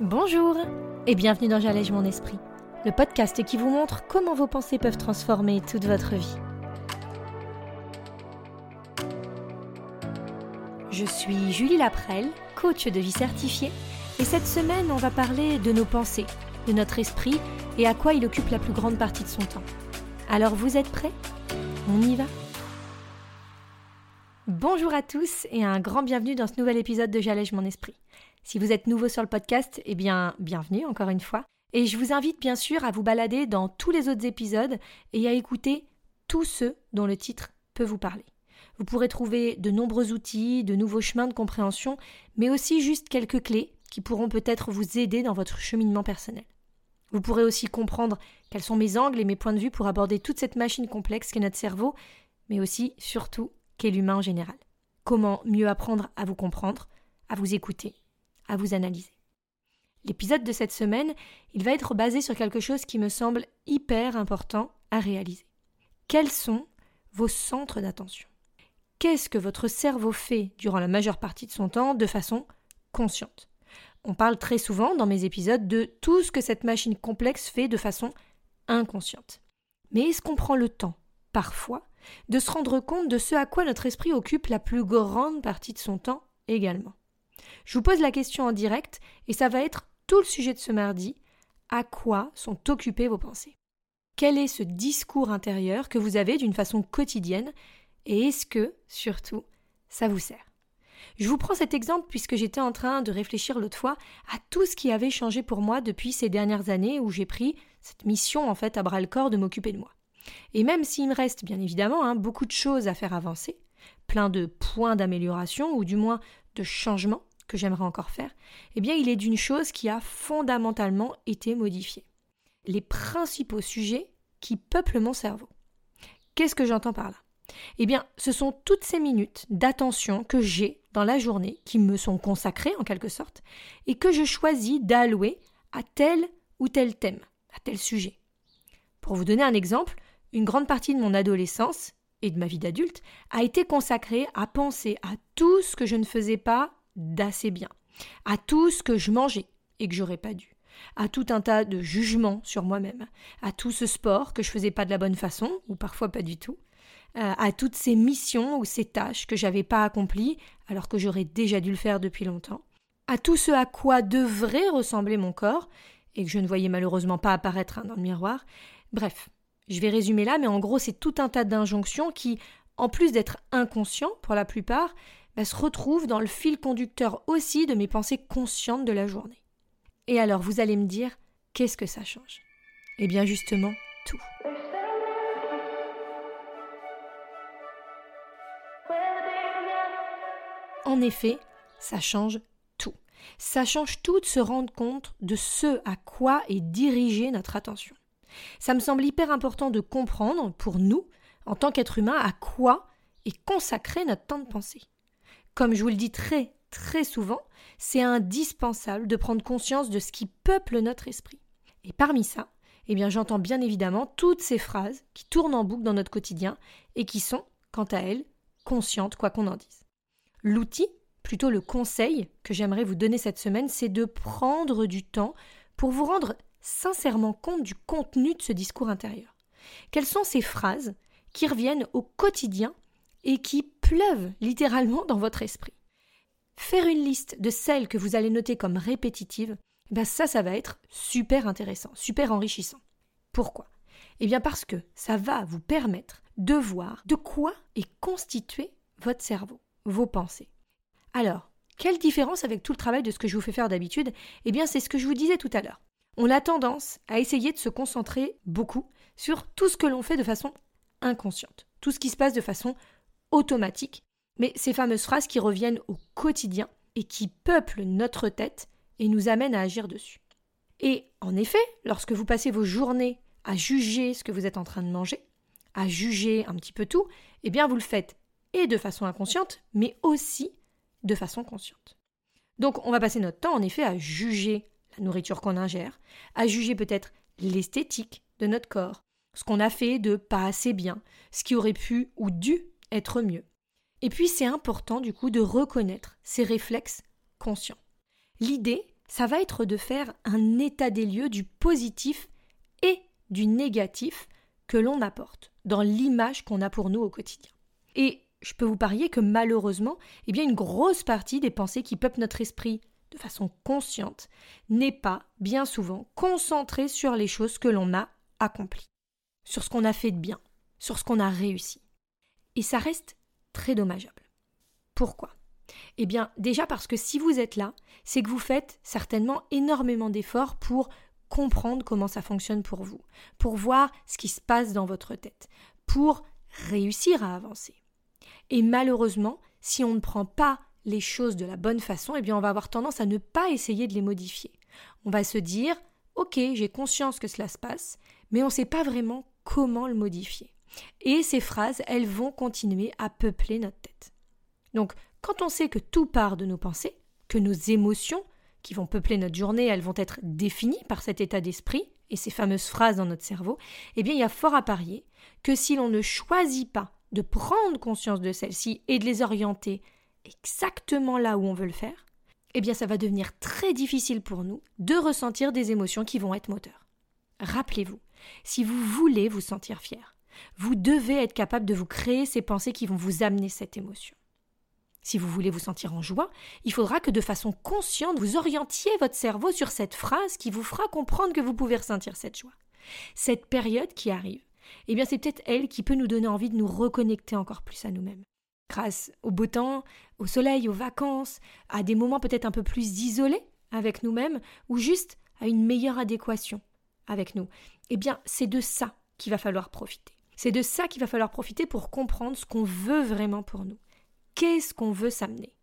Bonjour et bienvenue dans J'allège mon esprit, le podcast qui vous montre comment vos pensées peuvent transformer toute votre vie. Je suis Julie Laprelle, coach de vie certifiée, et cette semaine on va parler de nos pensées, de notre esprit et à quoi il occupe la plus grande partie de son temps. Alors vous êtes prêts? On y va? Bonjour à tous et un grand bienvenue dans ce nouvel épisode de J'allège mon esprit. Si vous êtes nouveau sur le podcast, eh bien, bienvenue encore une fois. Et je vous invite bien sûr à vous balader dans tous les autres épisodes et à écouter tous ceux dont le titre peut vous parler. Vous pourrez trouver de nombreux outils, de nouveaux chemins de compréhension, mais aussi juste quelques clés qui pourront peut-être vous aider dans votre cheminement personnel. Vous pourrez aussi comprendre quels sont mes angles et mes points de vue pour aborder toute cette machine complexe qu'est notre cerveau, mais aussi, surtout, qu'est l'humain en général. Comment mieux apprendre à vous comprendre, à vous écouter à vous analyser. L'épisode de cette semaine, il va être basé sur quelque chose qui me semble hyper important à réaliser. Quels sont vos centres d'attention? Qu'est-ce que votre cerveau fait durant la majeure partie de son temps de façon consciente? On parle très souvent dans mes épisodes de tout ce que cette machine complexe fait de façon inconsciente. Mais est-ce qu'on prend le temps, parfois, de se rendre compte de ce à quoi notre esprit occupe la plus grande partie de son temps également? Je vous pose la question en direct et ça va être tout le sujet de ce mardi. À quoi sont occupées vos pensées? Quel est ce discours intérieur que vous avez d'une façon quotidienne et est-ce que, surtout, ça vous sert? Je vous prends cet exemple puisque j'étais en train de réfléchir l'autre fois à tout ce qui avait changé pour moi depuis ces dernières années où j'ai pris cette mission en fait à bras le corps de m'occuper de moi. Et même s'il me reste bien évidemment hein, beaucoup de choses à faire avancer, plein de points d'amélioration ou du moins de changement, que j'aimerais encore faire, eh bien il est d'une chose qui a fondamentalement été modifiée. Les principaux sujets qui peuplent mon cerveau. Qu'est-ce que j'entends par là? Eh bien, ce sont toutes ces minutes d'attention que j'ai dans la journée, qui me sont consacrées en quelque sorte, et que je choisis d'allouer à tel ou tel thème, à tel sujet. Pour vous donner un exemple, une grande partie de mon adolescence et de ma vie d'adulte a été consacrée à penser à tout ce que je ne faisais pas d'assez bien, à tout ce que je mangeais et que j'aurais pas dû, à tout un tas de jugements sur moi-même, à tout ce sport que je faisais pas de la bonne façon, ou parfois pas du tout, euh, à toutes ces missions ou ces tâches que j'avais pas accomplies alors que j'aurais déjà dû le faire depuis longtemps, à tout ce à quoi devrait ressembler mon corps et que je ne voyais malheureusement pas apparaître hein, dans le miroir. Bref, je vais résumer là, mais en gros c'est tout un tas d'injonctions qui, en plus d'être inconscients pour la plupart, se retrouve dans le fil conducteur aussi de mes pensées conscientes de la journée. Et alors vous allez me dire, qu'est-ce que ça change? Eh bien justement, tout. En effet, ça change tout. Ça change tout de se rendre compte de ce à quoi est dirigée notre attention. Ça me semble hyper important de comprendre, pour nous, en tant qu'être humain, à quoi est consacré notre temps de pensée. Comme je vous le dis très, très souvent, c'est indispensable de prendre conscience de ce qui peuple notre esprit. Et parmi ça, eh bien, j'entends bien évidemment toutes ces phrases qui tournent en boucle dans notre quotidien et qui sont, quant à elles, conscientes, quoi qu'on en dise. L'outil, plutôt le conseil que j'aimerais vous donner cette semaine, c'est de prendre du temps pour vous rendre sincèrement compte du contenu de ce discours intérieur. Quelles sont ces phrases qui reviennent au quotidien et qui pleuvent littéralement dans votre esprit? Faire une liste de celles que vous allez noter comme répétitives, ben ça, ça va être super intéressant, super enrichissant. Pourquoi? Eh bien parce que ça va vous permettre de voir de quoi est constitué votre cerveau, vos pensées. Alors, quelle différence avec tout le travail de ce que je vous fais faire d'habitude? Eh bien, c'est ce que je vous disais tout à l'heure. On a tendance à essayer de se concentrer beaucoup sur tout ce que l'on fait de façon inconsciente, tout ce qui se passe de façon automatique, mais ces fameuses phrases qui reviennent au quotidien et qui peuplent notre tête et nous amènent à agir dessus. Et en effet, lorsque vous passez vos journées à juger ce que vous êtes en train de manger, à juger un petit peu tout, eh bien vous le faites et de façon inconsciente, mais aussi de façon consciente. Donc on va passer notre temps en effet à juger la nourriture qu'on ingère, à juger peut-être l'esthétique de notre corps, ce qu'on a fait de pas assez bien, ce qui aurait pu ou dû être mieux. Et puis c'est important du coup de reconnaître ces réflexes conscients. L'idée, ça va être de faire un état des lieux du positif et du négatif que l'on apporte dans l'image qu'on a pour nous au quotidien. Et je peux vous parier que malheureusement, eh bien une grosse partie des pensées qui peuplent notre esprit de façon consciente n'est pas bien souvent concentrée sur les choses que l'on a accomplies, sur ce qu'on a fait de bien, sur ce qu'on a réussi. Et ça reste très dommageable. Pourquoi? Eh bien, déjà parce que si vous êtes là, c'est que vous faites certainement énormément d'efforts pour comprendre comment ça fonctionne pour vous, pour voir ce qui se passe dans votre tête, pour réussir à avancer. Et malheureusement, si on ne prend pas les choses de la bonne façon, eh bien on va avoir tendance à ne pas essayer de les modifier. On va se dire OK, j'ai conscience que cela se passe, mais on ne sait pas vraiment comment le modifier. Et ces phrases, elles vont continuer à peupler notre tête. Donc, quand on sait que tout part de nos pensées, que nos émotions, qui vont peupler notre journée, elles vont être définies par cet état d'esprit et ces fameuses phrases dans notre cerveau, eh bien, il y a fort à parier que si l'on ne choisit pas de prendre conscience de celles-ci et de les orienter exactement là où on veut le faire, eh bien ça va devenir très difficile pour nous de ressentir des émotions qui vont être moteurs. Rappelez-vous, si vous voulez vous sentir fier, vous devez être capable de vous créer ces pensées qui vont vous amener cette émotion. Si vous voulez vous sentir en joie, il faudra que de façon consciente vous orientiez votre cerveau sur cette phrase qui vous fera comprendre que vous pouvez ressentir cette joie. Cette période qui arrive, eh bien c'est peut-être elle qui peut nous donner envie de nous reconnecter encore plus à nous-mêmes grâce au beau temps, au soleil, aux vacances, à des moments peut-être un peu plus isolés avec nous-mêmes, ou juste à une meilleure adéquation avec nous. Eh bien, c'est de ça qu'il va falloir profiter. C'est de ça qu'il va falloir profiter pour comprendre ce qu'on veut vraiment pour nous. Qu'est-ce qu'on veut s'amener?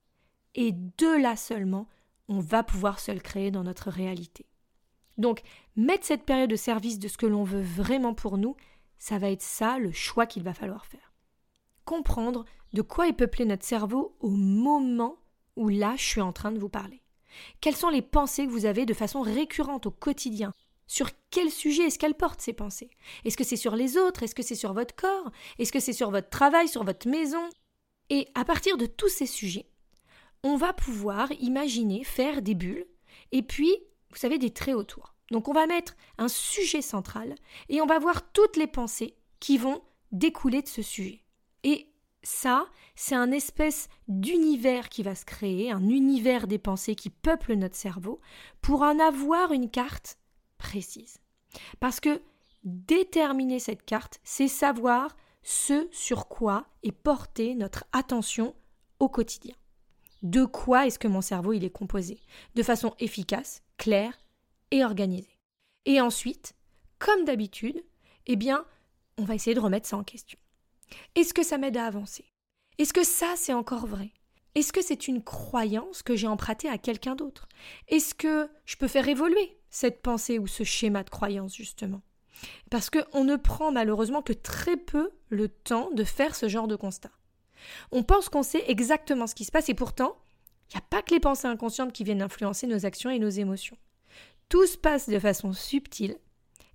Et de là seulement, on va pouvoir se le créer dans notre réalité. Donc, mettre cette période au service de ce que l'on veut vraiment pour nous, ça va être ça le choix qu'il va falloir faire. Comprendre de quoi est peuplé notre cerveau au moment où là je suis en train de vous parler? Quelles sont les pensées que vous avez de façon récurrente au quotidien? Sur quel sujet est-ce qu'elles portent ces pensées? Est-ce que c'est sur les autres? Est-ce que c'est sur votre corps? Est-ce que c'est sur votre travail, sur votre maison? Et à partir de tous ces sujets, on va pouvoir imaginer faire des bulles et puis, vous savez, des traits autour. Donc on va mettre un sujet central et on va voir toutes les pensées qui vont découler de ce sujet. Et ça, c'est un espèce d'univers qui va se créer, un univers des pensées qui peuple notre cerveau, pour en avoir une carte précise. Parce que déterminer cette carte, c'est savoir ce sur quoi est portée notre attention au quotidien. De quoi est-ce que mon cerveau est composé? De façon efficace, claire et organisée. Et ensuite, comme d'habitude, eh bien, on va essayer de remettre ça en question. Est-ce que ça m'aide à avancer? Est-ce que ça, c'est encore vrai? Est-ce que c'est une croyance que j'ai empruntée à quelqu'un d'autre? Est-ce que je peux faire évoluer cette pensée ou ce schéma de croyance, justement? Parce qu'on ne prend malheureusement que très peu le temps de faire ce genre de constat. On pense qu'on sait exactement ce qui se passe et pourtant, il n'y a pas que les pensées inconscientes qui viennent influencer nos actions et nos émotions. Tout se passe de façon subtile,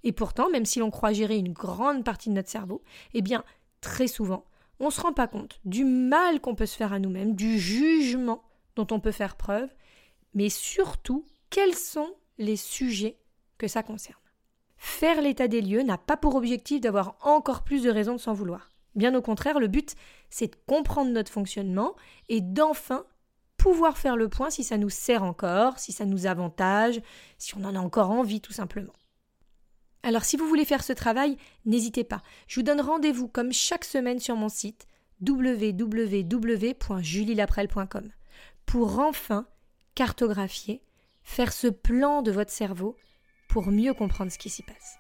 et pourtant, même si l'on croit gérer une grande partie de notre cerveau, eh bien, très souvent, on ne se rend pas compte du mal qu'on peut se faire à nous-mêmes, du jugement dont on peut faire preuve, mais surtout quels sont les sujets que ça concerne. Faire l'état des lieux n'a pas pour objectif d'avoir encore plus de raisons de s'en vouloir. Bien au contraire, le but, c'est de comprendre notre fonctionnement et d'enfin pouvoir faire le point si ça nous sert encore, si ça nous avantage, si on en a encore envie tout simplement. Alors si vous voulez faire ce travail, n'hésitez pas. Je vous donne rendez-vous comme chaque semaine sur mon site www.julielaprel.com pour enfin cartographier, faire ce plan de votre cerveau pour mieux comprendre ce qui s'y passe.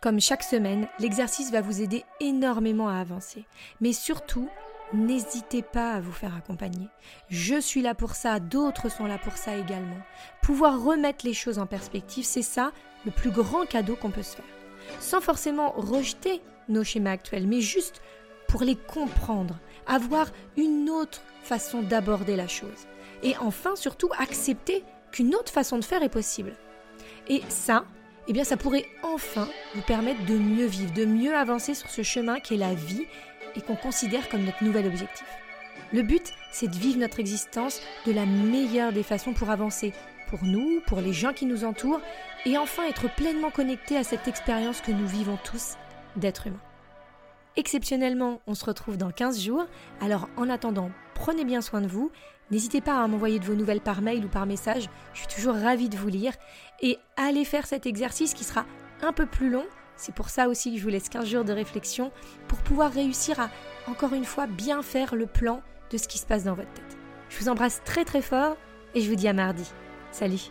Comme chaque semaine, l'exercice va vous aider énormément à avancer, mais surtout n'hésitez pas à vous faire accompagner. Je suis là pour ça, d'autres sont là pour ça également. Pouvoir remettre les choses en perspective, c'est ça le plus grand cadeau qu'on peut se faire. Sans forcément rejeter nos schémas actuels, mais juste pour les comprendre, avoir une autre façon d'aborder la chose. Et enfin, surtout, accepter qu'une autre façon de faire est possible. Et ça, eh bien, ça pourrait enfin vous permettre de mieux vivre, de mieux avancer sur ce chemin qui est la vie et qu'on considère comme notre nouvel objectif. Le but, c'est de vivre notre existence de la meilleure des façons pour avancer, pour nous, pour les gens qui nous entourent, et enfin être pleinement connecté à cette expérience que nous vivons tous d'être humain. Exceptionnellement, on se retrouve dans 15 jours, alors en attendant, prenez bien soin de vous, n'hésitez pas à m'envoyer de vos nouvelles par mail ou par message, je suis toujours ravie de vous lire, et allez faire cet exercice qui sera un peu plus long, c'est pour ça aussi que je vous laisse 15 jours de réflexion, pour pouvoir réussir à, encore une fois, bien faire le plan de ce qui se passe dans votre tête. Je vous embrasse très très fort, et je vous dis à mardi. Salut